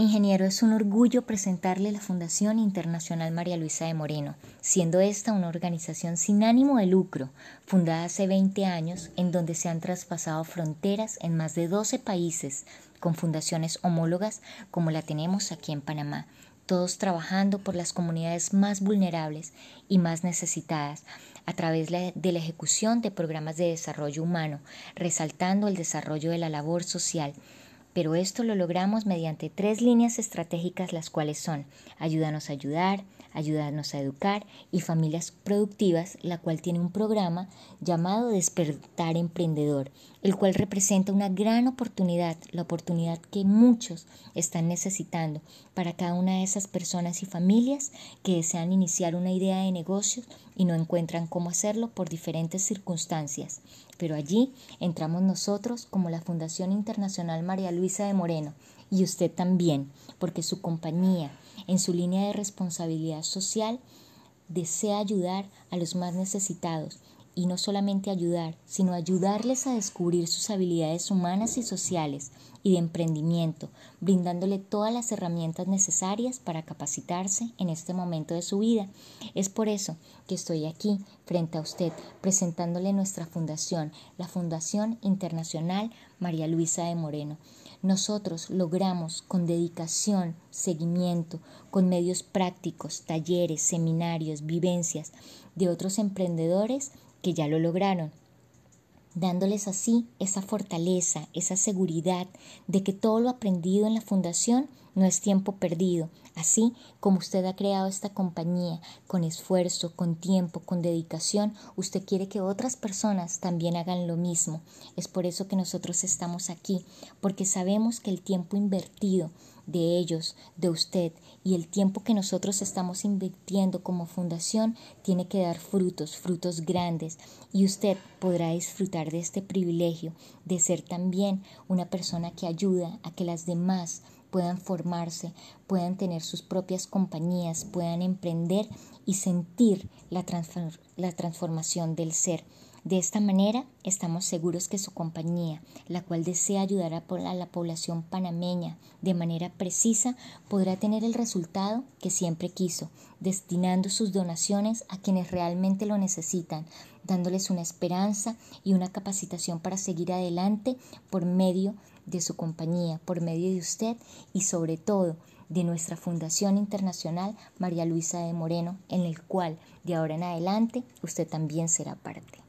Ingeniero, es un orgullo presentarle la Fundación Internacional María Luisa de Moreno, siendo esta una organización sin ánimo de lucro, fundada hace 20 años, en donde se han traspasado fronteras en más de 12 países, con fundaciones homólogas como la tenemos aquí en Panamá, todos trabajando por las comunidades más vulnerables y más necesitadas, a través de la ejecución de programas de desarrollo humano, resaltando el desarrollo de la labor social, pero esto lo logramos mediante tres líneas estratégicas, las cuales son Ayúdanos a ayudar, Ayúdanos a educar y Familias Productivas, la cual tiene un programa llamado Despertar Emprendedor, el cual representa una gran oportunidad, la oportunidad que muchos están necesitando para cada una de esas personas y familias que desean iniciar una idea de negocio y no encuentran cómo hacerlo por diferentes circunstancias. Pero allí entramos nosotros como la Fundación Internacional María Luisa de Moreno y usted también, porque su compañía, en su línea de responsabilidad social, desea ayudar a los más necesitados y no solamente ayudar, sino ayudarles a descubrir sus habilidades humanas y sociales y de emprendimiento, brindándole todas las herramientas necesarias para capacitarse en este momento de su vida. Es por eso que estoy aquí frente a usted presentándole nuestra fundación, la Fundación Internacional María Luisa de Moreno. Nosotros logramos con dedicación, seguimiento, con medios prácticos, talleres, seminarios, vivencias de otros emprendedores que ya lo lograron, dándoles así esa fortaleza, esa seguridad de que todo lo aprendido en la fundación no es tiempo perdido, así como usted ha creado esta compañía con esfuerzo, con tiempo, con dedicación, usted quiere que otras personas también hagan lo mismo. Es por eso que nosotros estamos aquí, porque sabemos que el tiempo invertido de ellos, de usted y el tiempo que nosotros estamos invirtiendo como fundación tiene que dar frutos, frutos grandes y usted podrá disfrutar de este privilegio de ser también una persona que ayuda a que las demás puedan formarse, puedan tener sus propias compañías, puedan emprender y sentir la, la transformación del ser. De esta manera, estamos seguros que su compañía, la cual desea ayudar a la población panameña de manera precisa, podrá tener el resultado que siempre quiso, destinando sus donaciones a quienes realmente lo necesitan, dándoles una esperanza y una capacitación para seguir adelante por medio de su compañía, por medio de usted y sobre todo de nuestra Fundación Internacional María Luisa de Moreno, en el cual de ahora en adelante usted también será parte.